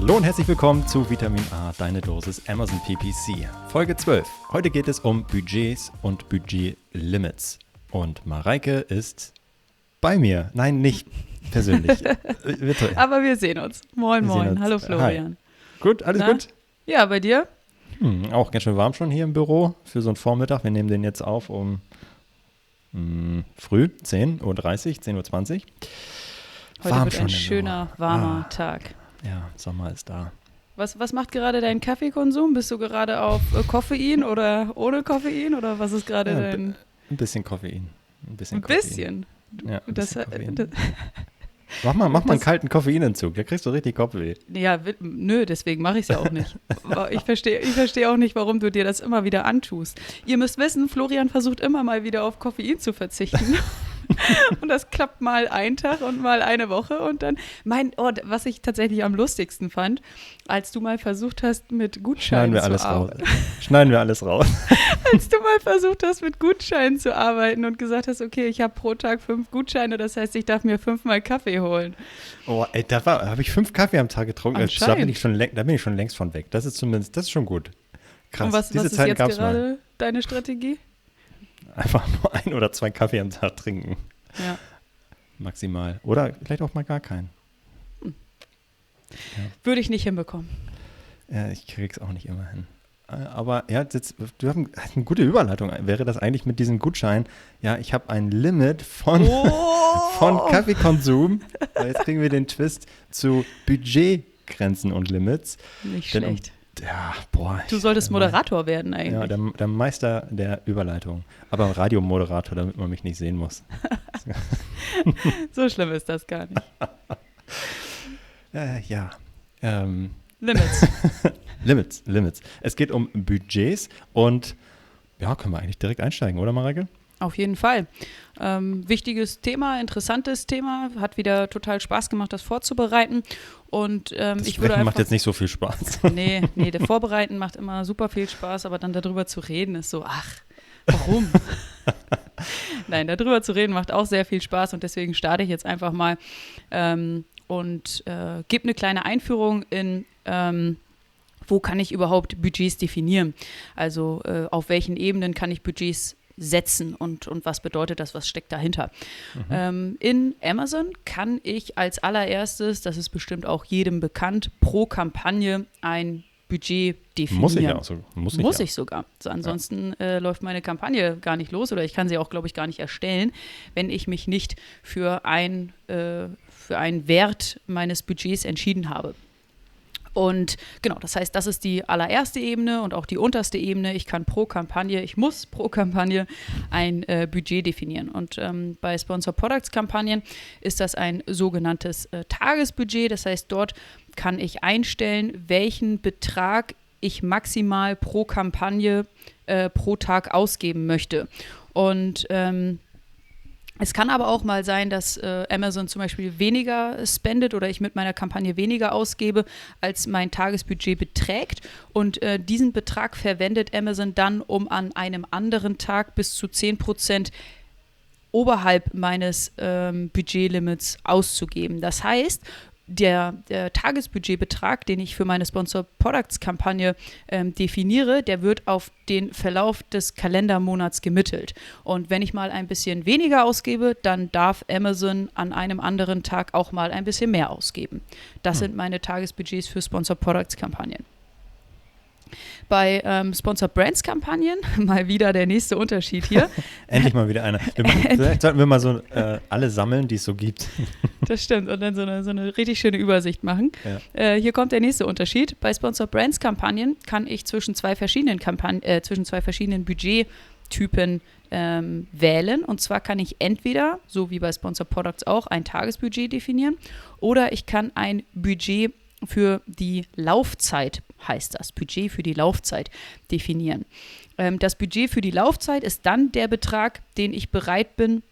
Hallo und herzlich willkommen zu Vitamin A, deine Dosis Amazon PPC. Folge 12. Heute geht es um Budgets und Budgetlimits. Und Mareike ist bei mir. Nein, nicht persönlich. Virtuell. Aber wir sehen uns. Moin, wir moin. Uns. Hallo Florian. Hi. Gut, alles Na? gut? Ja, bei dir? Hm, auch ganz schön warm schon hier im Büro für so einen Vormittag. Wir nehmen den jetzt auf um mh, hm, früh, 10.30 Uhr, 10.20 Uhr. Heute warm wird ein schöner, warmer ah. Tag. Ja, Sommer ist da. Was, was macht gerade dein Kaffeekonsum? Bist du gerade auf äh, Koffein oder ohne Koffein oder was ist gerade ja, dein? Ein bisschen Koffein. Ein bisschen. Ein bisschen. Ja, ein das, bisschen das, mach mal, mach mal einen kalten Koffeinentzug, da kriegst du richtig Kopfweh. Ja, nö, deswegen mache ich es ja auch nicht. ich verstehe ich versteh auch nicht, warum du dir das immer wieder antust. Ihr müsst wissen, Florian versucht immer mal wieder auf Koffein zu verzichten. und das klappt mal einen Tag und mal eine Woche und dann mein oh, was ich tatsächlich am lustigsten fand, als du mal versucht hast mit Gutscheinen Schneiden wir alles raus. Schneiden wir alles raus. als du mal versucht hast mit Gutscheinen zu arbeiten und gesagt hast, okay, ich habe pro Tag fünf Gutscheine, das heißt, ich darf mir fünfmal Kaffee holen. Oh, ey, da habe ich fünf Kaffee am Tag getrunken. Da bin, ich schon, da bin ich schon längst von weg. Das ist zumindest, das ist schon gut. Krass. Und was, Diese was ist Zeiten jetzt gerade mal. deine Strategie? Einfach nur ein oder zwei Kaffee am Tag trinken. Ja. Maximal. Oder vielleicht auch mal gar keinen. Hm. Ja. Würde ich nicht hinbekommen. Ja, ich krieg's auch nicht immer hin. Äh, aber ja, jetzt, du hast eine gute Überleitung. Wäre das eigentlich mit diesem Gutschein? Ja, ich habe ein Limit von, oh! von Kaffeekonsum. Jetzt kriegen wir den Twist zu Budgetgrenzen und Limits. Nicht Denn schlecht. Ja, boah. Du solltest Moderator werden eigentlich. Ja, der, der Meister der Überleitung. Aber Radiomoderator, damit man mich nicht sehen muss. so schlimm ist das gar nicht. äh, ja. Ähm. Limits. Limits, Limits. Es geht um Budgets und ja, können wir eigentlich direkt einsteigen, oder Mareike? Auf jeden Fall. Ähm, wichtiges Thema, interessantes Thema. Hat wieder total Spaß gemacht, das vorzubereiten. Und ähm, das ich würde einfach, macht jetzt nicht so viel Spaß. Nee, nee, der Vorbereiten macht immer super viel Spaß, aber dann darüber zu reden ist so, ach, warum? Nein, darüber zu reden macht auch sehr viel Spaß und deswegen starte ich jetzt einfach mal ähm, und äh, gebe eine kleine Einführung in ähm, wo kann ich überhaupt Budgets definieren? Also äh, auf welchen Ebenen kann ich Budgets setzen und, und was bedeutet das, was steckt dahinter. Mhm. Ähm, in Amazon kann ich als allererstes, das ist bestimmt auch jedem bekannt, pro Kampagne ein Budget definieren. Muss ich ja so, muss ich, muss ja. ich sogar. So, ansonsten ja. äh, läuft meine Kampagne gar nicht los oder ich kann sie auch, glaube ich, gar nicht erstellen, wenn ich mich nicht für, ein, äh, für einen Wert meines Budgets entschieden habe. Und genau, das heißt, das ist die allererste Ebene und auch die unterste Ebene. Ich kann pro Kampagne, ich muss pro Kampagne ein äh, Budget definieren. Und ähm, bei Sponsor Products Kampagnen ist das ein sogenanntes äh, Tagesbudget. Das heißt, dort kann ich einstellen, welchen Betrag ich maximal pro Kampagne äh, pro Tag ausgeben möchte. Und ähm, es kann aber auch mal sein, dass äh, Amazon zum Beispiel weniger spendet oder ich mit meiner Kampagne weniger ausgebe, als mein Tagesbudget beträgt. Und äh, diesen Betrag verwendet Amazon dann, um an einem anderen Tag bis zu 10 Prozent oberhalb meines ähm, Budgetlimits auszugeben. Das heißt, der, der, Tagesbudgetbetrag, den ich für meine Sponsor Products Kampagne ähm, definiere, der wird auf den Verlauf des Kalendermonats gemittelt. Und wenn ich mal ein bisschen weniger ausgebe, dann darf Amazon an einem anderen Tag auch mal ein bisschen mehr ausgeben. Das hm. sind meine Tagesbudgets für Sponsor Products Kampagnen. Bei ähm, Sponsor Brands Kampagnen, mal wieder der nächste Unterschied hier. Endlich mal wieder einer. vielleicht sollten wir mal so äh, alle sammeln, die es so gibt. das stimmt. Und dann so eine, so eine richtig schöne Übersicht machen. Ja. Äh, hier kommt der nächste Unterschied. Bei Sponsor Brands Kampagnen kann ich zwischen zwei verschiedenen Kampagnen, äh, zwischen zwei verschiedenen Budget Typen ähm, wählen. Und zwar kann ich entweder, so wie bei Sponsor Products auch, ein Tagesbudget definieren oder ich kann ein Budget für die Laufzeit, heißt das, Budget für die Laufzeit definieren. Ähm, das Budget für die Laufzeit ist dann der Betrag, den ich bereit bin,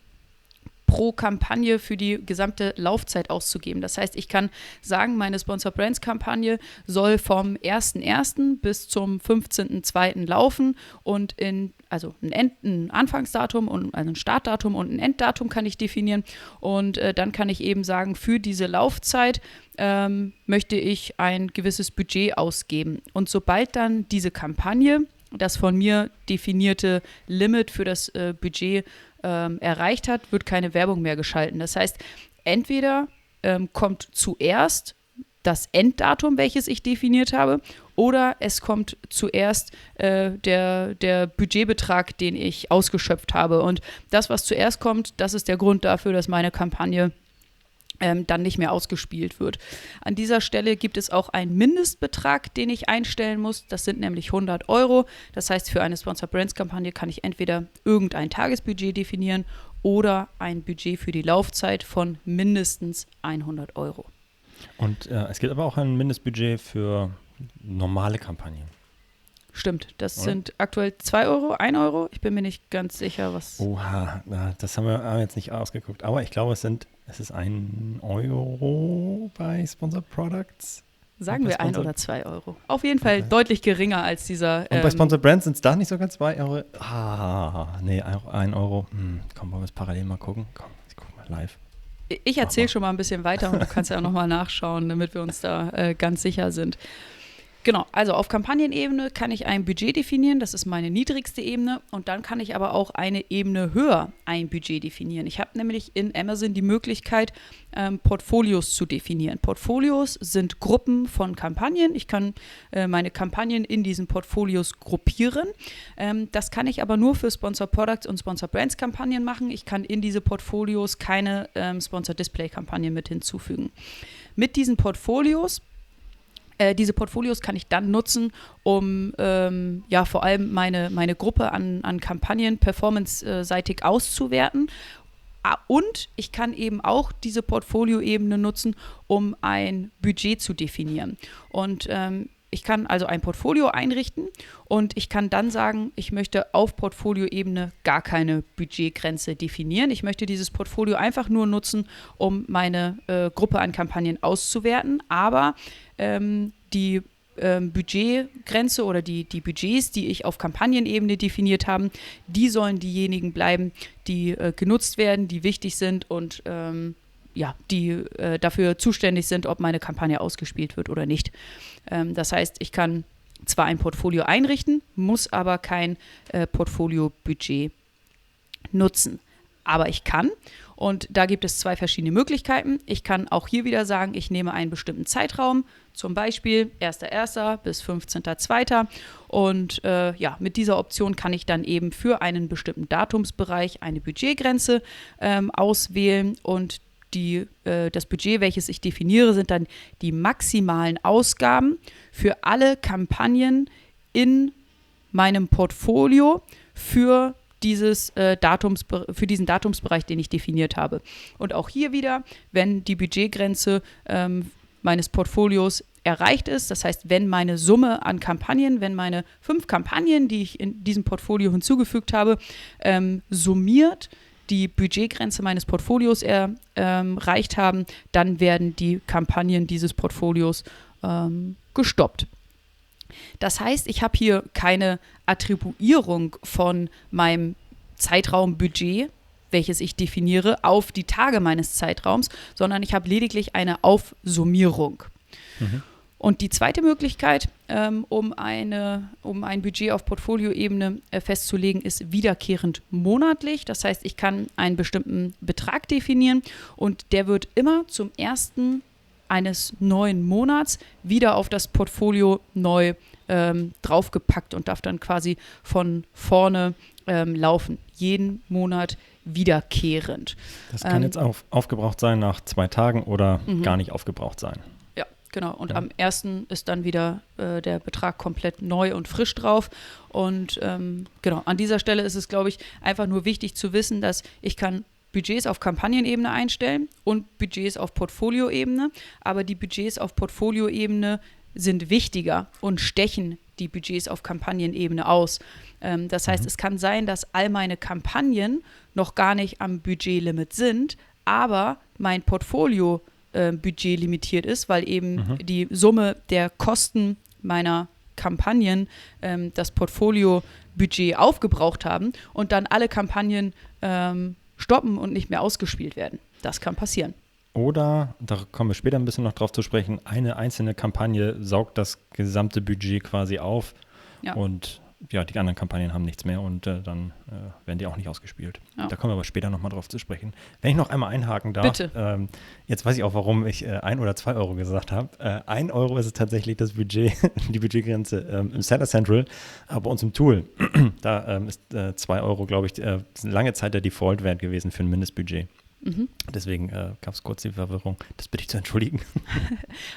pro Kampagne für die gesamte Laufzeit auszugeben. Das heißt, ich kann sagen, meine Sponsor Brands Kampagne soll vom 1.1. bis zum 15.2. laufen und in also ein, End, ein Anfangsdatum und also ein Startdatum und ein Enddatum kann ich definieren und äh, dann kann ich eben sagen, für diese Laufzeit ähm, möchte ich ein gewisses Budget ausgeben. Und sobald dann diese Kampagne das von mir definierte Limit für das äh, Budget ähm, erreicht hat, wird keine Werbung mehr geschalten. Das heißt, entweder ähm, kommt zuerst das Enddatum, welches ich definiert habe, oder es kommt zuerst äh, der, der Budgetbetrag, den ich ausgeschöpft habe. Und das, was zuerst kommt, das ist der Grund dafür, dass meine Kampagne dann nicht mehr ausgespielt wird. An dieser Stelle gibt es auch einen Mindestbetrag, den ich einstellen muss. Das sind nämlich 100 Euro. Das heißt, für eine Sponsor Brands Kampagne kann ich entweder irgendein Tagesbudget definieren oder ein Budget für die Laufzeit von mindestens 100 Euro. Und äh, es gibt aber auch ein Mindestbudget für normale Kampagnen. Stimmt, das Oder? sind aktuell 2 Euro, 1 Euro. Ich bin mir nicht ganz sicher, was. Oha, das haben wir jetzt nicht ausgeguckt. Aber ich glaube, es sind, es ist ein Euro bei Sponsored Products. Sagen wir ein oder zwei Euro. Auf jeden Fall okay. deutlich geringer als dieser. Und bei ähm, Sponsored Brands sind es da nicht sogar zwei Euro? Ah, nee, ein Euro. Hm, komm, wollen wir es parallel mal gucken? Komm, ich guck mal live. Ich erzähle schon mal ein bisschen weiter und du kannst ja nochmal nachschauen, damit wir uns da äh, ganz sicher sind. Genau, also auf Kampagnenebene kann ich ein Budget definieren, das ist meine niedrigste Ebene und dann kann ich aber auch eine Ebene höher ein Budget definieren. Ich habe nämlich in Amazon die Möglichkeit, ähm, Portfolios zu definieren. Portfolios sind Gruppen von Kampagnen. Ich kann äh, meine Kampagnen in diesen Portfolios gruppieren. Ähm, das kann ich aber nur für Sponsor Products und Sponsor Brands Kampagnen machen. Ich kann in diese Portfolios keine ähm, Sponsor Display Kampagnen mit hinzufügen. Mit diesen Portfolios äh, diese Portfolios kann ich dann nutzen, um ähm, ja vor allem meine, meine Gruppe an, an Kampagnen performance-seitig auszuwerten. Ah, und ich kann eben auch diese Portfolioebene nutzen, um ein Budget zu definieren. Und ähm, ich kann also ein Portfolio einrichten und ich kann dann sagen, ich möchte auf Portfolioebene gar keine Budgetgrenze definieren. Ich möchte dieses Portfolio einfach nur nutzen, um meine äh, Gruppe an Kampagnen auszuwerten. Aber ähm, die ähm, Budgetgrenze oder die, die Budgets, die ich auf Kampagnenebene definiert habe, die sollen diejenigen bleiben, die äh, genutzt werden, die wichtig sind und ähm, ja, die äh, dafür zuständig sind, ob meine Kampagne ausgespielt wird oder nicht. Ähm, das heißt, ich kann zwar ein Portfolio einrichten, muss aber kein äh, Portfolio-Budget nutzen. Aber ich kann, und da gibt es zwei verschiedene Möglichkeiten. Ich kann auch hier wieder sagen, ich nehme einen bestimmten Zeitraum, zum Beispiel 1.1. bis 15.2. Und äh, ja, mit dieser Option kann ich dann eben für einen bestimmten Datumsbereich eine Budgetgrenze ähm, auswählen und die, äh, das Budget, welches ich definiere, sind dann die maximalen Ausgaben für alle Kampagnen in meinem Portfolio für dieses äh, Datums, für diesen Datumsbereich, den ich definiert habe. Und auch hier wieder, wenn die Budgetgrenze ähm, meines Portfolios erreicht ist, das heißt, wenn meine Summe an Kampagnen, wenn meine fünf Kampagnen, die ich in diesem Portfolio hinzugefügt habe, ähm, summiert, die Budgetgrenze meines Portfolios erreicht ähm, haben, dann werden die Kampagnen dieses Portfolios ähm, gestoppt. Das heißt, ich habe hier keine Attribuierung von meinem Zeitraumbudget, welches ich definiere, auf die Tage meines Zeitraums, sondern ich habe lediglich eine Aufsummierung. Mhm. Und die zweite Möglichkeit, ähm, um, eine, um ein Budget auf Portfolioebene äh, festzulegen, ist wiederkehrend monatlich. Das heißt, ich kann einen bestimmten Betrag definieren und der wird immer zum ersten eines neuen Monats wieder auf das Portfolio neu ähm, draufgepackt und darf dann quasi von vorne ähm, laufen. Jeden Monat wiederkehrend. Das kann ähm, jetzt auf, aufgebraucht sein nach zwei Tagen oder mhm. gar nicht aufgebraucht sein. Genau, und Ja. am ersten ist dann wieder äh, der Betrag komplett neu und frisch drauf. Und ähm, genau, an dieser Stelle ist es, glaube ich, einfach nur wichtig zu wissen, dass ich kann Budgets auf Kampagnenebene einstellen und Budgets auf Portfolioebene, aber die Budgets auf Portfolioebene sind wichtiger und stechen die Budgets auf Kampagnenebene aus. Ähm, das heißt, Mhm. es kann sein, dass all meine Kampagnen noch gar nicht am Budgetlimit sind, aber mein Portfolio äh, Budget limitiert ist, weil eben Mhm. die Summe der Kosten meiner Kampagnen ähm, das Portfolio-Budget aufgebraucht haben und dann alle Kampagnen ähm, stoppen und nicht mehr ausgespielt werden. Das kann passieren. Oder, da kommen wir später ein bisschen noch drauf zu sprechen, eine einzelne Kampagne saugt das gesamte Budget quasi auf Ja. und ja, die anderen Kampagnen haben nichts mehr und äh, dann äh, werden die auch nicht ausgespielt. Ja. Da kommen wir aber später nochmal drauf zu sprechen. Wenn ich noch einmal einhaken darf, Bitte. Ähm, jetzt weiß ich auch, warum ich äh, ein oder zwei Euro gesagt habe. Äh, ein Euro ist tatsächlich das Budget, die Budgetgrenze ähm, im Seller Central, aber bei uns im Tool, da ähm, ist äh, zwei Euro, glaube ich, äh, lange Zeit der Default-Wert gewesen für ein Mindestbudget. Mhm. Deswegen äh, gab es kurz die Verwirrung. Das bitte ich zu entschuldigen.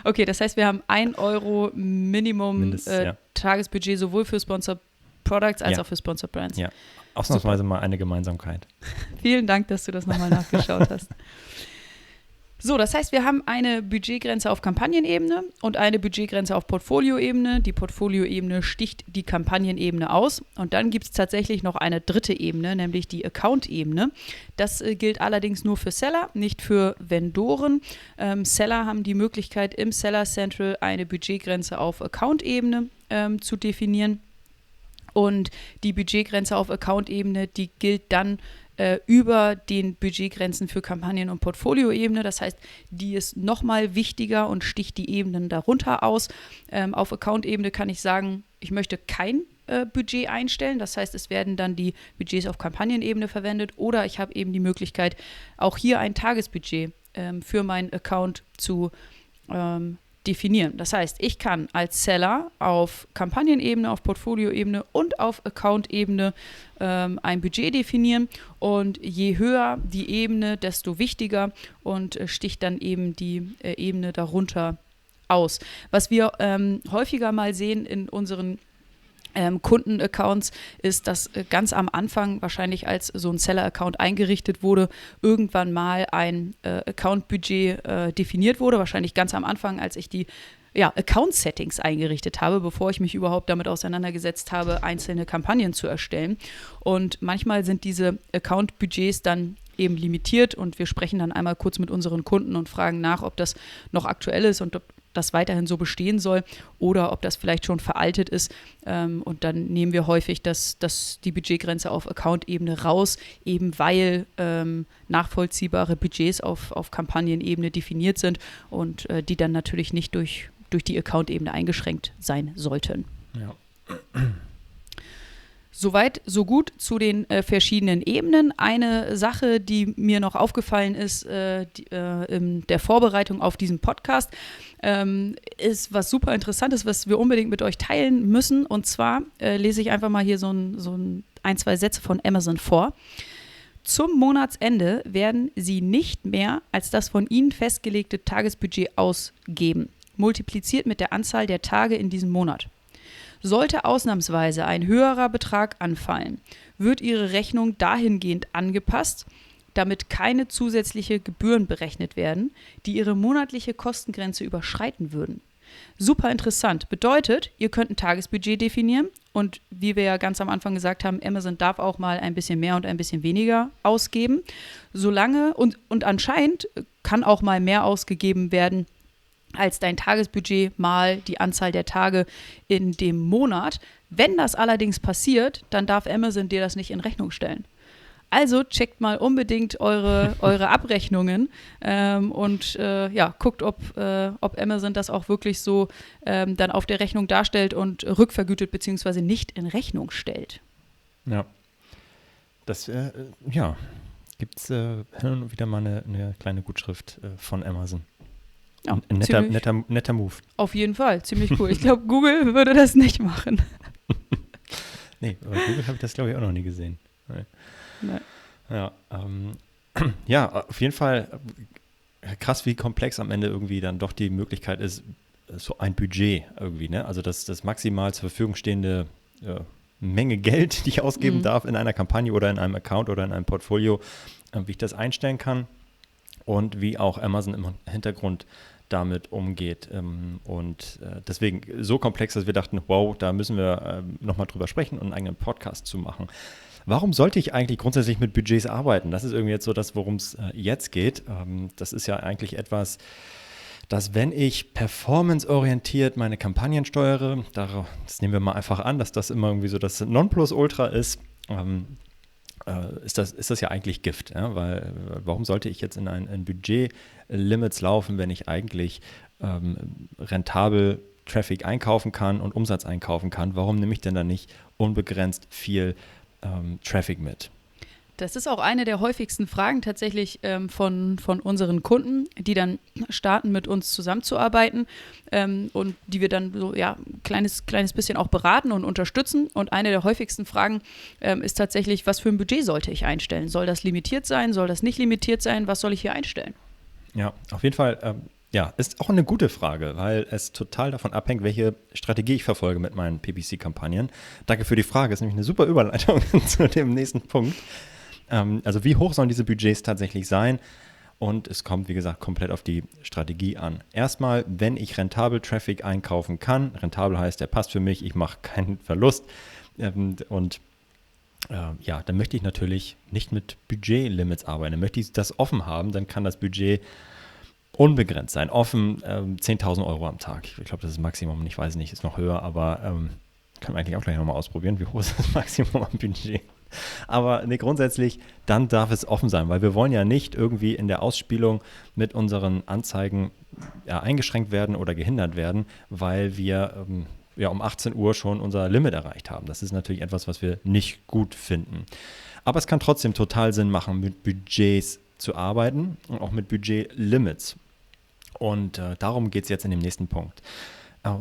Okay, das heißt, wir haben 1 Euro Minimum Mindest, äh, ja. Tagesbudget sowohl für Sponsored Products als Ja. auch für Sponsored Brands. Ja. Ausnahmsweise mal eine Gemeinsamkeit. Vielen Dank, dass du das nochmal nachgeschaut hast. So, das heißt, wir haben eine Budgetgrenze auf Kampagnenebene und eine Budgetgrenze auf Portfolioebene. Die Portfolioebene sticht die Kampagnenebene aus. Und dann gibt es tatsächlich noch eine dritte Ebene, nämlich die Account-Ebene. Das äh, gilt allerdings nur für Seller, nicht für Vendoren. Ähm, Seller haben die Möglichkeit, im Seller Central eine Budgetgrenze auf Account-Ebene ähm, zu definieren. Und die Budgetgrenze auf Account-Ebene, die gilt dann äh, über den Budgetgrenzen für Kampagnen- und Portfolioebene. Das heißt, die ist nochmal wichtiger und sticht die Ebenen darunter aus. Ähm, auf Account-Ebene kann ich sagen, ich möchte kein äh, Budget einstellen. Das heißt, es werden dann die Budgets auf Kampagnenebene verwendet oder ich habe eben die Möglichkeit, auch hier ein Tagesbudget ähm, für meinen Account zu ähm, definieren. Das heißt, ich kann als Seller auf Kampagnenebene, auf Portfolioebene und auf Account-Ebene ähm, ein Budget definieren und je höher die Ebene, desto wichtiger und äh, sticht dann eben die äh, Ebene darunter aus. Was wir ähm, häufiger mal sehen in unseren ähm, Kundenaccounts ist, dass äh, ganz am Anfang, wahrscheinlich als so ein Seller-Account eingerichtet wurde, irgendwann mal ein äh, Account-Budget äh, definiert wurde. Wahrscheinlich ganz am Anfang, als ich die ja, Account-Settings eingerichtet habe, bevor ich mich überhaupt damit auseinandergesetzt habe, einzelne Kampagnen zu erstellen. Und manchmal sind diese Account-Budgets dann eben limitiert und wir sprechen dann einmal kurz mit unseren Kunden und fragen nach, ob das noch aktuell ist und ob das weiterhin so bestehen soll oder ob das vielleicht schon veraltet ist. Ähm, und dann nehmen wir häufig das, das, die Budgetgrenze auf Account-Ebene raus, eben weil ähm, nachvollziehbare Budgets auf, auf Kampagnenebene definiert sind und äh, die dann natürlich nicht durch, durch die Account-Ebene eingeschränkt sein sollten. Ja. Soweit, so gut zu den äh, verschiedenen Ebenen. Eine Sache, die mir noch aufgefallen ist äh, die, äh, in der Vorbereitung auf diesen Podcast, ähm, ist was super Interessantes, was wir unbedingt mit euch teilen müssen. Und zwar äh, lese ich einfach mal hier so ein, so ein, ein, zwei Sätze von Amazon vor. Zum Monatsende werden Sie nicht mehr als das von Ihnen festgelegte Tagesbudget ausgeben, multipliziert mit der Anzahl der Tage in diesem Monat. Sollte ausnahmsweise ein höherer Betrag anfallen, wird Ihre Rechnung dahingehend angepasst, damit keine zusätzliche Gebühren berechnet werden, die Ihre monatliche Kostengrenze überschreiten würden. Super interessant. Bedeutet, ihr könnt ein Tagesbudget definieren und wie wir ja ganz am Anfang gesagt haben, Amazon darf auch mal ein bisschen mehr und ein bisschen weniger ausgeben. Solange und, und anscheinend kann auch mal mehr ausgegeben werden, als dein Tagesbudget mal die Anzahl der Tage in dem Monat. Wenn das allerdings passiert, dann darf Amazon dir das nicht in Rechnung stellen. Also checkt mal unbedingt eure, eure Abrechnungen ähm, und äh, ja, guckt, ob, äh, ob Amazon das auch wirklich so ähm, dann auf der Rechnung darstellt und rückvergütet bzw. nicht in Rechnung stellt. Ja. Das, äh, ja, gibt es äh, hin und wieder mal eine, eine kleine Gutschrift äh, von Amazon. Ja, Ein netter, netter, netter Move. Auf jeden Fall, ziemlich cool. Ich glaube, Google würde das nicht machen. Nee, bei Google habe ich das, glaube ich, auch noch nie gesehen. Nee. Nee. Ja, ähm, ja, auf jeden Fall äh, krass, wie komplex am Ende irgendwie dann doch die Möglichkeit ist, so ein Budget irgendwie, ne? Also das, das maximal zur Verfügung stehende äh, Menge Geld, die ich ausgeben mhm. darf in einer Kampagne oder in einem Account oder in einem Portfolio, äh, wie ich das einstellen kann und wie auch Amazon im Hintergrund damit umgeht. Ähm, und äh, deswegen so komplex, dass wir dachten, wow, da müssen wir äh, nochmal drüber sprechen und einen eigenen Podcast zu machen. Warum sollte ich eigentlich grundsätzlich mit Budgets arbeiten? Das ist irgendwie jetzt so das, worum es äh, jetzt geht. Ähm, das ist ja eigentlich etwas, dass wenn ich performanceorientiert meine Kampagnen steuere, das nehmen wir mal einfach an, dass das immer irgendwie so das Nonplusultra ist, ähm, äh, ist, das, ist das ja eigentlich Gift. Ja? Weil äh, warum sollte ich jetzt in ein, ein Budget-Limits laufen, wenn ich eigentlich ähm, rentabel Traffic einkaufen kann und Umsatz einkaufen kann? Warum nehme ich denn da nicht unbegrenzt viel ähm, Traffic mit? Das ist auch eine der häufigsten Fragen tatsächlich ähm, von, von unseren Kunden, die dann starten, mit uns zusammenzuarbeiten ähm, und die wir dann so ja ein kleines, kleines bisschen auch beraten und unterstützen. Und eine der häufigsten Fragen ähm, ist tatsächlich, was für ein Budget sollte ich einstellen? Soll das limitiert sein? Soll das nicht limitiert sein? Was soll ich hier einstellen? Ja, auf jeden Fall. Ähm, ja, ist auch eine gute Frage, weil es total davon abhängt, welche Strategie ich verfolge mit meinen PPC-Kampagnen. Danke für die Frage, ist nämlich eine super Überleitung zu dem nächsten Punkt. Ähm, also wie hoch sollen diese Budgets tatsächlich sein? Und es kommt, wie gesagt, komplett auf die Strategie an. Erstmal, wenn ich rentabel Traffic einkaufen kann, rentabel heißt, der passt für mich, ich mache keinen Verlust. Ähm, und äh, ja, dann möchte ich natürlich nicht mit Budgetlimits arbeiten. Dann möchte ich das offen haben, dann kann das Budget unbegrenzt sein. Offen ähm, 10.000 Euro am Tag. Ich glaube, das ist das Maximum. Ich weiß nicht, ist noch höher, aber ähm, kann man eigentlich auch gleich nochmal ausprobieren. Wie hoch ist das Maximum am Budget? Aber nee, grundsätzlich, dann darf es offen sein, weil wir wollen ja nicht irgendwie in der Ausspielung mit unseren Anzeigen ja, eingeschränkt werden oder gehindert werden, weil wir ähm, ja um 18 Uhr schon unser Limit erreicht haben. Das ist natürlich etwas, was wir nicht gut finden. Aber es kann trotzdem total Sinn machen, mit Budgets zu arbeiten und auch mit Budgetlimits. Und äh, darum geht es jetzt in dem nächsten Punkt.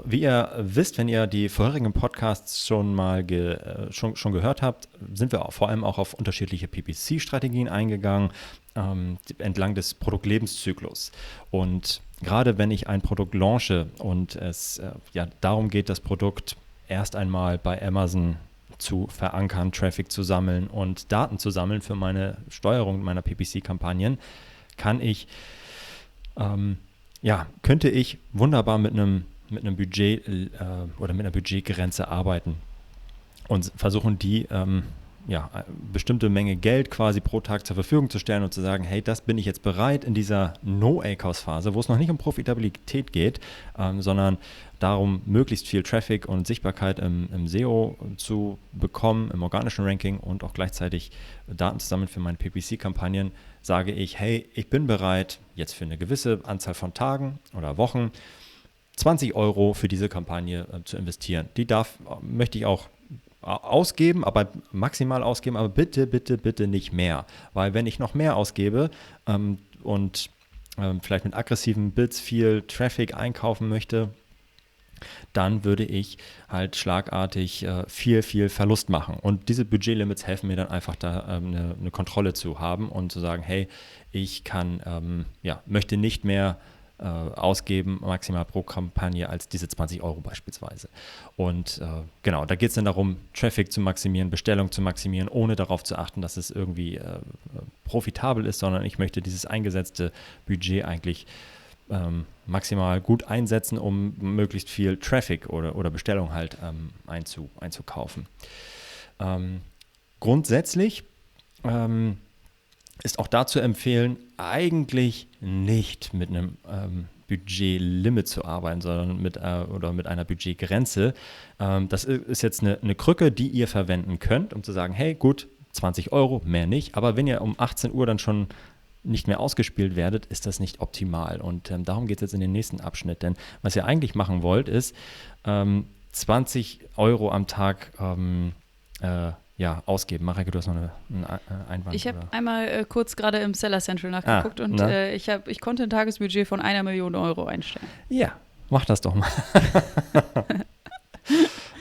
Wie ihr wisst, wenn ihr die vorherigen Podcasts schon mal ge, äh, schon, schon gehört habt, sind wir vor allem auch auf unterschiedliche PPC-Strategien eingegangen, ähm, entlang des Produktlebenszyklus. Und gerade wenn ich ein Produkt launche und es äh, ja, darum geht, das Produkt erst einmal bei Amazon zu verankern, Traffic zu sammeln und Daten zu sammeln für meine Steuerung meiner PPC-Kampagnen, kann ich, ähm, ja, könnte ich wunderbar mit einem mit einem Budget äh, oder mit einer Budgetgrenze arbeiten und versuchen die ähm, ja, bestimmte Menge Geld quasi pro Tag zur Verfügung zu stellen und zu sagen, hey, das bin ich jetzt bereit in dieser No-ACOS-Phase, wo es noch nicht um Profitabilität geht, ähm, sondern darum, möglichst viel Traffic und Sichtbarkeit im, im, SEO zu bekommen, im organischen Ranking und auch gleichzeitig Daten zu sammeln für meine PPC-Kampagnen, sage ich, hey, ich bin bereit, jetzt für eine gewisse Anzahl von Tagen oder Wochen 20 Euro für diese Kampagne äh, zu investieren. Die darf, äh, möchte ich auch äh, ausgeben, aber maximal ausgeben, aber bitte, bitte, bitte nicht mehr. Weil wenn ich noch mehr ausgebe ähm, und ähm, vielleicht mit aggressiven Bits viel Traffic einkaufen möchte, dann würde ich halt schlagartig äh, viel, viel Verlust machen. Und diese Budgetlimits helfen mir dann einfach da ähm, eine, eine, Kontrolle zu haben und zu sagen, hey, ich kann, ähm, ja, möchte nicht mehr äh, ausgeben, maximal pro Kampagne, als diese 20 Euro beispielsweise. Und äh, genau, da geht es dann darum, Traffic zu maximieren, Bestellung zu maximieren, ohne darauf zu achten, dass es irgendwie äh, profitabel ist, sondern ich möchte dieses eingesetzte Budget eigentlich ähm, maximal gut einsetzen, um möglichst viel Traffic oder, oder Bestellung halt ähm, einzu, einzukaufen. Ähm, grundsätzlich ähm, ist auch da zu empfehlen, eigentlich nicht mit einem ähm, Budgetlimit zu arbeiten, sondern mit, äh, oder mit einer Budgetgrenze. Ähm, das ist jetzt eine, eine Krücke, die ihr verwenden könnt, um zu sagen, hey, gut, 20 Euro, mehr nicht. Aber wenn ihr um 18 Uhr dann schon nicht mehr ausgespielt werdet, ist das nicht optimal. Und ähm, darum geht es jetzt in den nächsten Abschnitt. Denn was ihr eigentlich machen wollt, ist ähm, 20 Euro am Tag ähm, äh, ja, ausgeben. Marek, du hast noch eine, einen äh, Einwand. Ich habe einmal äh, kurz gerade im Seller Central nachgeguckt ah, und äh, ich, hab, ich konnte ein Tagesbudget von einer Million Euro einstellen. Ja, mach das doch mal.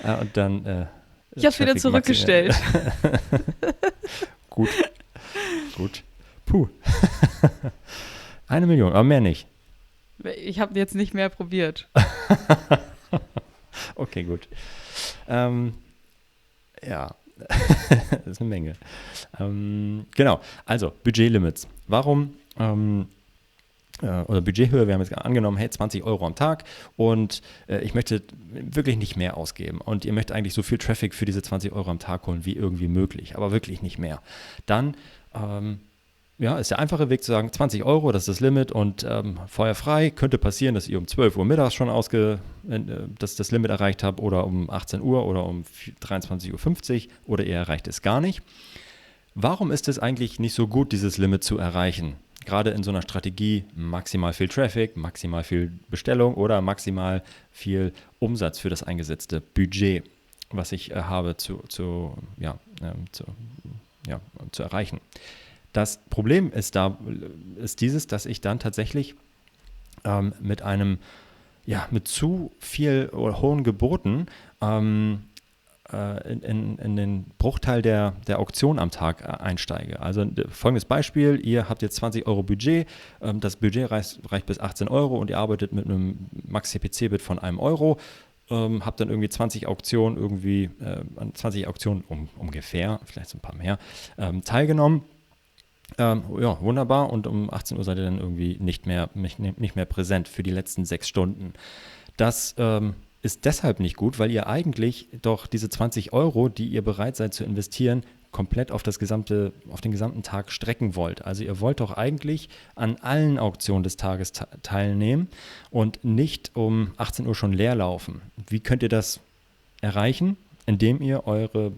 ja, und dann. Äh, ich habe es wieder zurückgestellt. gut, gut. Puh. eine Million, aber mehr nicht. ich habe jetzt nicht mehr probiert. okay, gut. Ähm, ja, das ist eine Menge. Ähm, genau, also Budgetlimits. Warum ähm, äh, oder Budgethöhe, wir haben jetzt angenommen, hey, 20 Euro am Tag und äh, ich möchte wirklich nicht mehr ausgeben und ihr möchtet eigentlich so viel Traffic für diese 20 Euro am Tag holen wie irgendwie möglich, aber wirklich nicht mehr. Dann ähm, ja, ist der einfache Weg zu sagen, 20 Euro, das ist das Limit und ähm, feuerfrei. Könnte passieren, dass ihr um 12 Uhr mittags schon ausge, äh, das, das Limit erreicht habt oder um 18 Uhr oder um 23.50 Uhr oder ihr erreicht es gar nicht. Warum ist es eigentlich nicht so gut, dieses Limit zu erreichen? Gerade in so einer Strategie maximal viel Traffic, maximal viel Bestellung oder maximal viel Umsatz für das eingesetzte Budget, was ich äh, habe zu, zu, ja, äh, zu, ja, zu erreichen. Das Problem ist da, ist dieses, dass ich dann tatsächlich ähm, mit einem, ja, mit zu viel oder hohen Geboten ähm, äh, in, in, den Bruchteil der, der Auktion am Tag äh, einsteige. Also folgendes Beispiel, ihr habt jetzt 20 Euro Budget, ähm, das Budget reicht, reicht, bis 18 Euro und ihr arbeitet mit einem Max-CPC-Bit von einem Euro. Ähm, habt dann irgendwie 20 Auktionen, irgendwie äh, 20 Auktionen um, ungefähr, vielleicht so ein paar mehr, ähm, teilgenommen ähm, ja, wunderbar. Und um 18 Uhr seid ihr dann irgendwie nicht mehr, nicht mehr präsent für die letzten sechs Stunden. Das ähm, ist deshalb nicht gut, weil ihr eigentlich doch diese 20 Euro, die ihr bereit seid zu investieren, komplett auf, das gesamte, auf den gesamten Tag strecken wollt. Also ihr wollt doch eigentlich an allen Auktionen des Tages teilnehmen und nicht um 18 Uhr schon leer laufen. Wie könnt ihr das erreichen? Indem ihr eure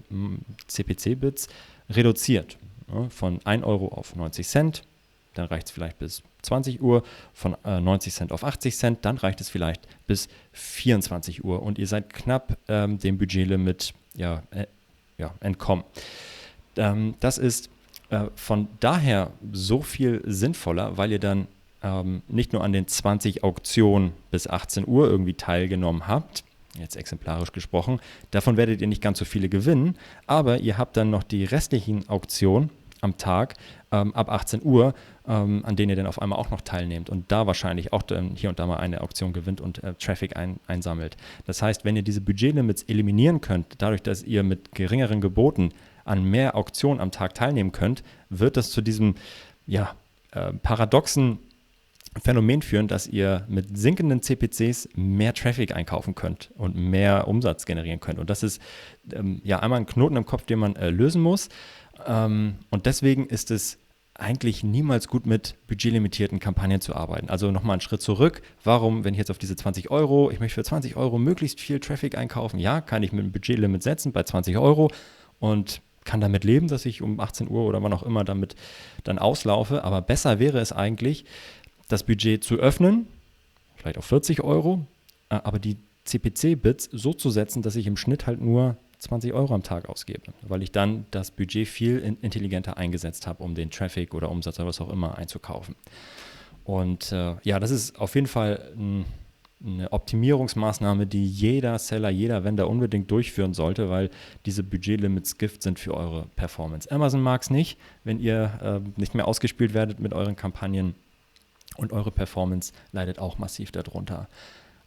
CPC-Bits reduziert von 1 Euro auf 90 Cent, dann reicht es vielleicht bis 20 Uhr, von äh, 90 Cent auf 80 Cent, dann reicht es vielleicht bis 24 Uhr und ihr seid knapp ähm, dem Budgetlimit ja, äh, ja, entkommen. Ähm, das ist äh, von daher so viel sinnvoller, weil ihr dann ähm, nicht nur an den 20 Auktionen bis 18 Uhr irgendwie teilgenommen habt, jetzt exemplarisch gesprochen, davon werdet ihr nicht ganz so viele gewinnen, aber ihr habt dann noch die restlichen Auktionen am Tag ähm, ab 18 Uhr, ähm, an denen ihr dann auf einmal auch noch teilnehmt und da wahrscheinlich auch dann hier und da mal eine Auktion gewinnt und äh, Traffic ein, einsammelt. Das heißt, wenn ihr diese Budgetlimits eliminieren könnt, dadurch, dass ihr mit geringeren Geboten an mehr Auktionen am Tag teilnehmen könnt, wird das zu diesem ja, äh, paradoxen Phänomen führen, dass ihr mit sinkenden CPCs mehr Traffic einkaufen könnt und mehr Umsatz generieren könnt. Und das ist ähm, ja einmal ein Knoten im Kopf, den man äh, lösen muss. Ähm, und deswegen ist es eigentlich niemals gut mit budgetlimitierten Kampagnen zu arbeiten. Also nochmal einen Schritt zurück. Warum, wenn ich jetzt auf diese 20 Euro, ich möchte für 20 Euro möglichst viel Traffic einkaufen, ja, kann ich mit einem Budgetlimit setzen bei 20 Euro und kann damit leben, dass ich um 18 Uhr oder wann auch immer damit dann auslaufe. Aber besser wäre es eigentlich, das Budget zu öffnen, vielleicht auf 40 Euro, äh, aber die CPC-Bits so zu setzen, dass ich im Schnitt halt nur 20 Euro am Tag ausgebe, weil ich dann das Budget viel intelligenter eingesetzt habe, um den Traffic oder Umsatz oder was auch immer einzukaufen. Und äh, ja, das ist auf jeden Fall ein, eine Optimierungsmaßnahme, die jeder Seller, jeder Vendor unbedingt durchführen sollte, weil diese Budgetlimits Gift sind für eure Performance. Amazon mag es nicht, wenn ihr äh, nicht mehr ausgespielt werdet mit euren Kampagnen und eure Performance leidet auch massiv darunter.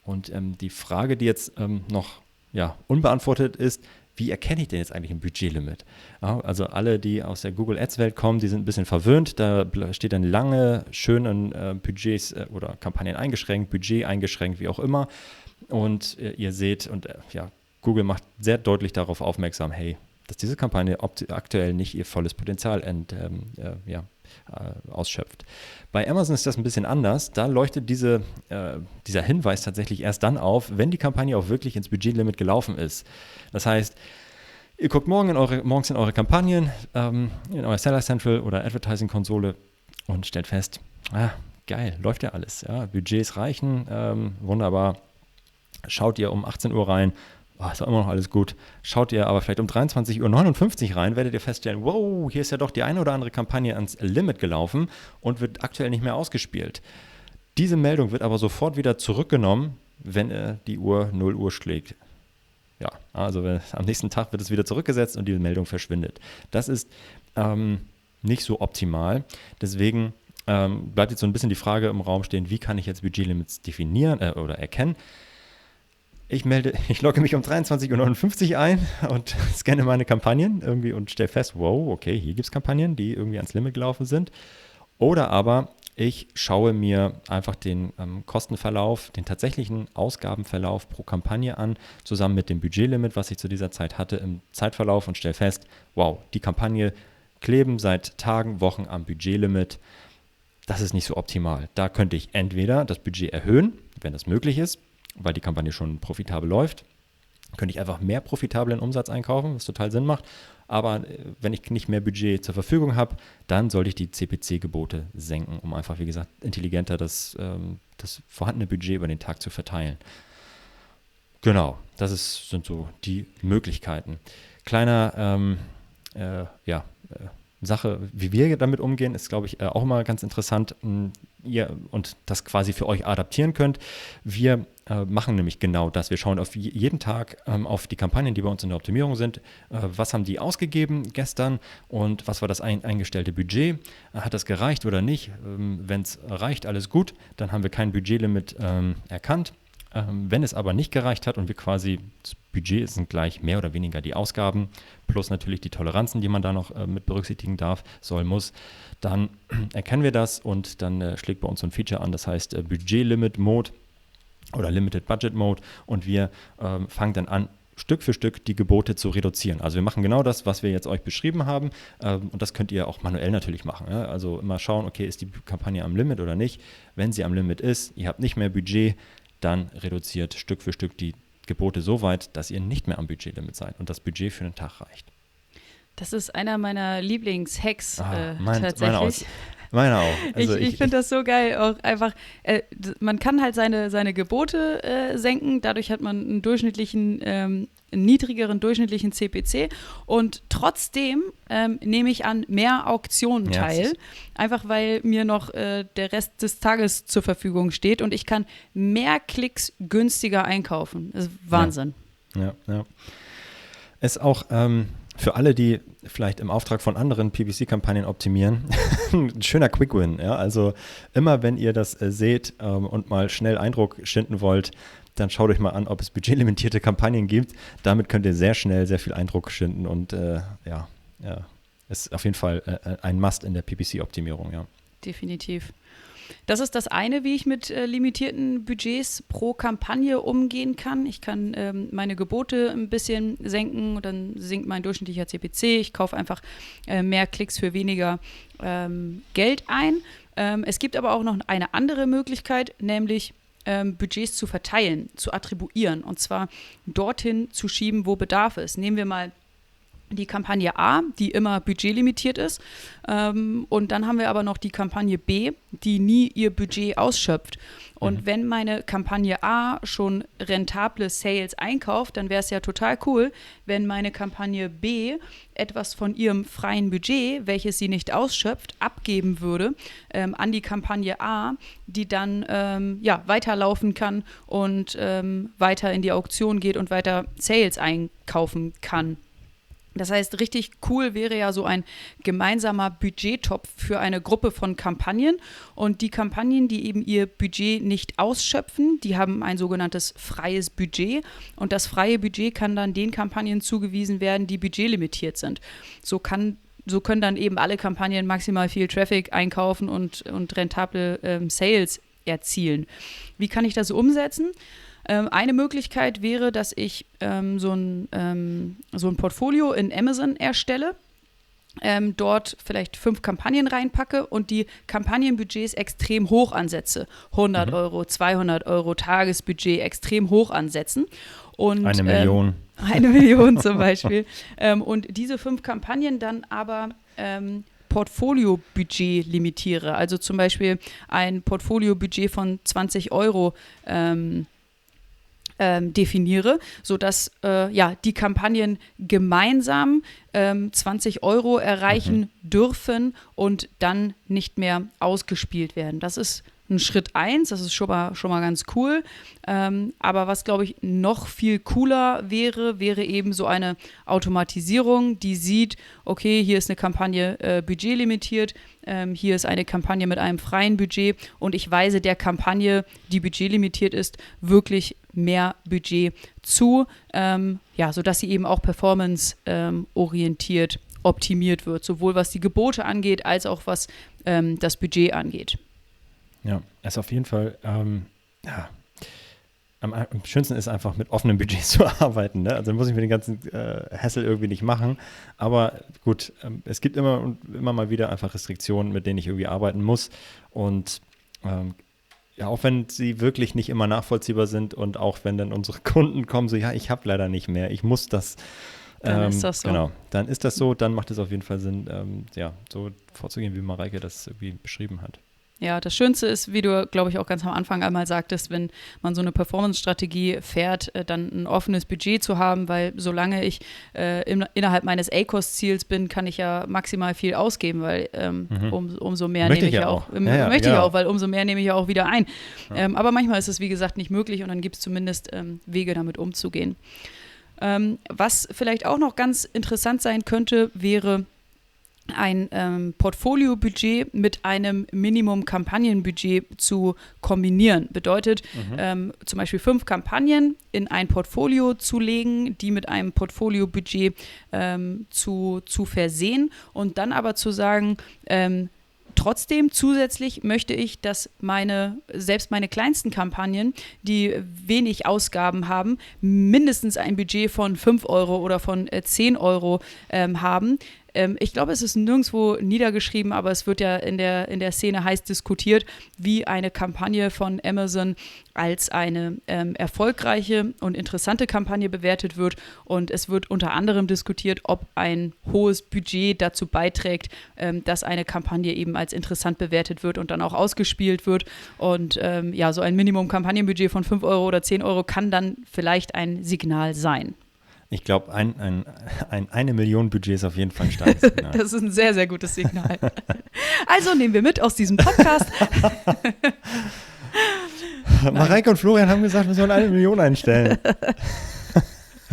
Und ähm, die Frage, die jetzt ähm, noch ja, unbeantwortet ist, wie erkenne ich denn jetzt eigentlich ein Budgetlimit? Also alle, die aus der Google Ads-Welt kommen, die sind ein bisschen verwöhnt. Da steht dann lange schön äh, Budgets äh, oder Kampagnen eingeschränkt, Budget eingeschränkt, wie auch immer. Und äh, ihr seht, und ja, Google macht sehr deutlich darauf aufmerksam, hey, dass diese Kampagne aktuell nicht ihr volles Potenzial ent, ähm, äh, ja, äh, ausschöpft. Bei Amazon ist das ein bisschen anders. Da leuchtet diese, äh, dieser Hinweis tatsächlich erst dann auf, wenn die Kampagne auch wirklich ins Budgetlimit gelaufen ist. Das heißt, ihr guckt morgen in eure, morgens in eure Kampagnen, ähm, in euer Seller Central oder Advertising-Konsole und stellt fest, ah, geil, läuft ja alles. Ja, Budgets reichen, ähm, wunderbar. Schaut ihr um 18 Uhr rein, oh, ist auch immer noch alles gut. Schaut ihr aber vielleicht um 23.59 Uhr rein, werdet ihr feststellen, wow, hier ist ja doch die eine oder andere Kampagne ans Limit gelaufen und wird aktuell nicht mehr ausgespielt. Diese Meldung wird aber sofort wieder zurückgenommen, wenn die Uhr 0 Uhr schlägt. Ja, also am nächsten Tag wird es wieder zurückgesetzt und die Meldung verschwindet. Das ist ähm, nicht so optimal. Deswegen ähm, bleibt jetzt so ein bisschen die Frage im Raum stehen, wie kann ich jetzt Budgetlimits definieren äh, oder erkennen? Ich melde, ich logge mich um 23.59 Uhr ein und scanne meine Kampagnen irgendwie und stelle fest, wow, okay, hier gibt es Kampagnen, die irgendwie ans Limit gelaufen sind. Oder aber ich schaue mir einfach den ähm, Kostenverlauf, den tatsächlichen Ausgabenverlauf pro Kampagne an, zusammen mit dem Budgetlimit, was ich zu dieser Zeit hatte im Zeitverlauf und stelle fest, wow, die Kampagne kleben seit Tagen, Wochen am Budgetlimit. Das ist nicht so optimal. Da könnte ich entweder das Budget erhöhen, wenn das möglich ist, weil die Kampagne schon profitabel läuft, könnte ich einfach mehr profitablen Umsatz einkaufen, was total Sinn macht. Aber äh, wenn ich nicht mehr Budget zur Verfügung habe, dann sollte ich die CPC-Gebote senken, um einfach, wie gesagt, intelligenter das, ähm, das vorhandene Budget über den Tag zu verteilen. Genau, das ist, sind so die Möglichkeiten. Kleiner, ähm, äh, ja, äh, Sache, wie wir damit umgehen, ist, glaube ich, äh, auch immer ganz interessant, ihr und das quasi für euch adaptieren könnt. Wir äh, machen nämlich genau das. Wir schauen auf jeden Tag ähm, auf die Kampagnen, die bei uns in der Optimierung sind. Äh, was haben die ausgegeben gestern und was war das ein, eingestellte Budget? Hat das gereicht oder nicht? Ähm, Wenn es reicht, alles gut. Dann haben wir kein Budgetlimit ähm, erkannt ähm, wenn es aber nicht gereicht hat und wir quasi, das Budget sind gleich mehr oder weniger die Ausgaben, plus natürlich die Toleranzen, die man da noch äh, mit berücksichtigen darf, soll, muss, dann erkennen wir das und dann äh, schlägt bei uns so ein Feature an, das heißt äh, Budget Limit Mode oder Limited Budget Mode und wir ähm, fangen dann an, Stück für Stück die Gebote zu reduzieren. Also wir machen genau das, was wir jetzt euch beschrieben haben ähm, und das könnt ihr auch manuell natürlich machen. Also immer schauen, okay, ist die Kampagne am Limit oder nicht. Wenn sie am Limit ist, ihr habt nicht mehr Budget, dann reduziert Stück für Stück die Gebote so weit, dass ihr nicht mehr am Budgetlimit seid und das Budget für den Tag reicht. Das ist einer meiner Lieblingshacks ah, äh, mein, tatsächlich. Meine auch. Also ich, ich finde das so geil. Auch einfach, äh, man kann halt seine, seine Gebote äh, senken. Dadurch hat man einen durchschnittlichen, ähm, einen niedrigeren durchschnittlichen CPC. Und trotzdem ähm, nehme ich an mehr Auktionen ja, teil. Einfach weil mir noch äh, der Rest des Tages zur Verfügung steht und ich kann mehr Klicks günstiger einkaufen. Das ist Wahnsinn. Ja, ja. ja. Ist auch. Ähm für alle, die vielleicht im Auftrag von anderen PPC-Kampagnen optimieren, ein schöner Quick-Win. Ja? Also immer, wenn ihr das äh, seht ähm, und mal schnell Eindruck schinden wollt, dann schaut euch mal an, ob es budgetlimitierte Kampagnen gibt. Damit könnt ihr sehr schnell sehr viel Eindruck schinden und äh, ja, ja, ist auf jeden Fall äh, äh ein Must in der PPC-Optimierung. Ja. Definitiv. Das ist das eine, wie ich mit äh, limitierten Budgets pro Kampagne umgehen kann. Ich kann ähm, meine Gebote ein bisschen senken, dann sinkt mein durchschnittlicher CPC. Ich kaufe einfach äh, mehr Klicks für weniger ähm, Geld ein. Ähm, es gibt aber auch noch eine andere Möglichkeit, nämlich ähm, Budgets zu verteilen, zu attribuieren und zwar dorthin zu schieben, wo Bedarf ist. Nehmen wir mal die Kampagne A, die immer budgetlimitiert ist. Ähm, und dann haben wir aber noch die Kampagne B, die nie ihr Budget ausschöpft. Und mhm. wenn meine Kampagne A schon rentable Sales einkauft, dann wäre es ja total cool, wenn meine Kampagne B etwas von ihrem freien Budget, welches sie nicht ausschöpft, abgeben würde ähm, an die Kampagne A, die dann ähm, ja, weiterlaufen kann und ähm, weiter in die Auktion geht und weiter Sales einkaufen kann. Das heißt, richtig cool wäre ja so ein gemeinsamer Budgettopf für eine Gruppe von Kampagnen. Und die Kampagnen, die eben ihr Budget nicht ausschöpfen, die haben ein sogenanntes freies Budget. Und das freie Budget kann dann den Kampagnen zugewiesen werden, die budgetlimitiert sind. So kann so können dann eben alle Kampagnen maximal viel Traffic einkaufen und, und rentable ähm, Sales erzielen. Wie kann ich das umsetzen? Ähm, eine Möglichkeit wäre, dass ich ähm, so, ein, ähm, so ein Portfolio in Amazon erstelle. Ähm, dort vielleicht fünf Kampagnen reinpacke und die Kampagnenbudgets extrem hoch ansetze. 100 mhm. Euro, 200 Euro Tagesbudget extrem hoch ansetzen. Und, eine Million. Ähm, eine Million zum Beispiel. Ähm, und diese fünf Kampagnen dann aber ähm, Portfoliobudget limitiere. Also zum Beispiel ein Portfoliobudget von 20 Euro ähm, ähm, definiere, sodass äh, ja, die Kampagnen gemeinsam ähm, 20 Euro erreichen mhm. dürfen und dann nicht mehr ausgespielt werden. Das ist ein Schritt eins, das ist schon mal, schon mal ganz cool. Ähm, aber was, glaube ich, noch viel cooler wäre, wäre eben so eine Automatisierung, die sieht, okay, hier ist eine Kampagne äh, budgetlimitiert, ähm, hier ist eine Kampagne mit einem freien Budget und ich weise der Kampagne, die budgetlimitiert ist, wirklich mehr Budget zu, ähm, ja, sodass sie eben auch performance-orientiert ähm, optimiert wird, sowohl was die Gebote angeht, als auch was ähm, das Budget angeht. Ja, ist auf jeden Fall, ähm, ja, am, am, schönsten ist einfach mit offenen Budgets zu arbeiten. Ne? Also muss ich mir den ganzen äh, Hassel irgendwie nicht machen. Aber gut, ähm, es gibt immer und immer mal wieder einfach Restriktionen, mit denen ich irgendwie arbeiten muss. Und ähm, ja, auch wenn sie wirklich nicht immer nachvollziehbar sind und auch wenn dann unsere Kunden kommen, so, ja, ich habe leider nicht mehr, ich muss das. Dann ähm, ist das so. Genau, dann ist das so, dann macht es auf jeden Fall Sinn, ähm, ja, so vorzugehen, wie Mareike das irgendwie beschrieben hat. Ja, das Schönste ist, wie du, glaube ich, auch ganz am Anfang einmal sagtest, wenn man so eine Performance-Strategie fährt, äh, dann ein offenes Budget zu haben, weil solange ich äh, im, innerhalb meines ACOS-Ziels bin, kann ich ja maximal viel ausgeben, weil ähm, mhm. um, umso mehr möchte nehme ich ja auch. auch. Ja, ja, möchte ja. ich auch, weil umso mehr nehme ich ja auch wieder ein. Ähm, aber manchmal ist es, wie gesagt, nicht möglich und dann gibt es zumindest ähm, Wege, damit umzugehen. Ähm, was vielleicht auch noch ganz interessant sein könnte, wäre, ein ähm, Portfoliobudget mit einem Minimum-Kampagnenbudget zu kombinieren. Bedeutet mhm. ähm, zum Beispiel fünf Kampagnen in ein Portfolio zu legen, die mit einem Portfoliobudget ähm, zu, zu versehen und dann aber zu sagen, ähm, Trotzdem zusätzlich möchte ich, dass meine, selbst meine kleinsten Kampagnen, die wenig Ausgaben haben, mindestens ein Budget von 5 Euro oder von äh, 10 Euro ähm, haben, ähm, ich glaube, es ist nirgendwo niedergeschrieben, aber es wird ja in der, in der Szene heiß diskutiert, wie eine Kampagne von Amazon als eine ähm, erfolgreiche und interessante Kampagne bewertet wird. Und es wird unter anderem diskutiert, ob ein hohes Budget dazu beiträgt, ähm, dass eine Kampagne eben als interessant bewertet wird und dann auch ausgespielt wird. Und ähm, ja, so ein Minimum-Kampagnenbudget von 5 Euro oder 10 Euro kann dann vielleicht ein Signal sein. Ich glaube, ein, ein, ein, eine Million Budget ist auf jeden Fall ein starkes Signal. das ist ein sehr, sehr gutes Signal. also nehmen wir mit aus diesem Podcast. Mareike und Florian haben gesagt, wir sollen eine Million einstellen.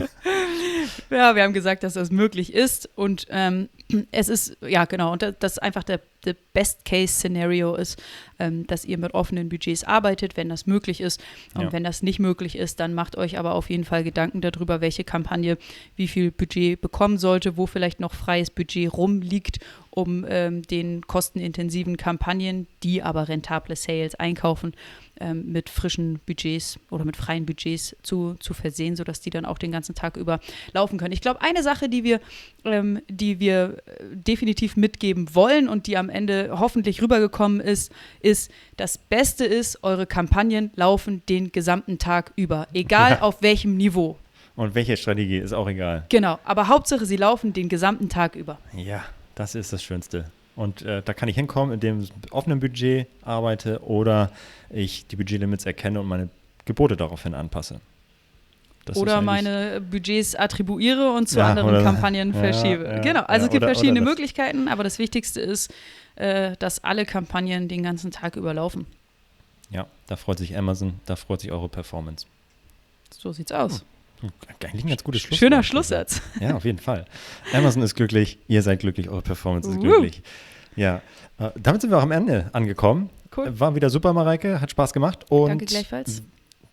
ja, wir haben gesagt, dass das möglich ist und ähm, es ist, ja genau, und das ist einfach der, der Best-Case-Szenario ist, ähm, dass ihr mit offenen Budgets arbeitet, wenn das möglich ist. Und ja. wenn das nicht möglich ist, dann macht euch aber auf jeden Fall Gedanken darüber, welche Kampagne wie viel Budget bekommen sollte, wo vielleicht noch freies Budget rumliegt, um ähm, den kostenintensiven Kampagnen, die aber rentable Sales einkaufen, ähm, mit frischen Budgets oder mit freien Budgets zu, zu versehen, sodass die dann auch den ganzen Tag über laufen können. Ich glaube, eine Sache, die wir, ähm, die wir äh, definitiv mitgeben wollen und die am Ende hoffentlich rübergekommen ist, ist, das Beste ist, eure Kampagnen laufen den gesamten Tag über, egal ja. auf welchem Niveau. Und welche Strategie ist auch egal. Genau, aber Hauptsache, sie laufen den gesamten Tag über. Ja, das ist das Schönste. Und äh, da kann ich hinkommen, indem ich mit offenem Budget arbeite oder ich die Budgetlimits erkenne und meine Gebote daraufhin anpasse. Das oder meine Budgets attribuiere und zu ja, anderen Kampagnen verschiebe. Ja, genau, also es gibt oder, verschiedene oder Möglichkeiten, aber das Wichtigste ist, äh, dass alle Kampagnen den ganzen Tag überlaufen. Ja, da freut sich Amazon, da freut sich eure Performance. So sieht's aus. Hm. Eigentlich ein ganz gutes Schlusswort. Schöner Schlusssatz. Ja, auf jeden Fall. Amazon ist glücklich, ihr seid glücklich, eure Performance ist glücklich. Ja, äh, damit sind wir auch am Ende angekommen. Cool. War wieder super, Mareike, hat Spaß gemacht. Und Danke gleichfalls.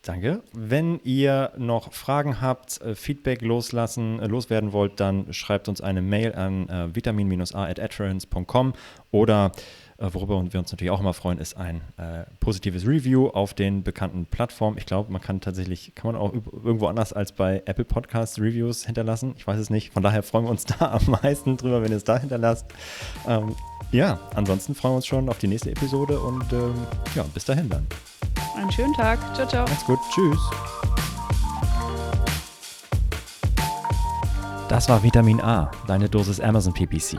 Danke. Wenn ihr noch Fragen habt, äh, Feedback loslassen, äh, loswerden wollt, dann schreibt uns eine Mail an äh, vitamin-a.adference.com oder äh, worüber wir uns natürlich auch immer freuen, ist ein äh, positives Review auf den bekannten Plattformen. Ich glaube, man kann tatsächlich, kann man auch irgendwo anders als bei Apple Podcasts Reviews hinterlassen. Ich weiß es nicht. Von daher freuen wir uns da am meisten drüber, wenn ihr es da hinterlasst. Ähm, ja, ansonsten freuen wir uns schon auf die nächste Episode und ähm, ja, bis dahin dann. Einen schönen Tag. Ciao, ciao. Macht's gut. Tschüss. Das war Vitamin A, deine Dosis Amazon PPC.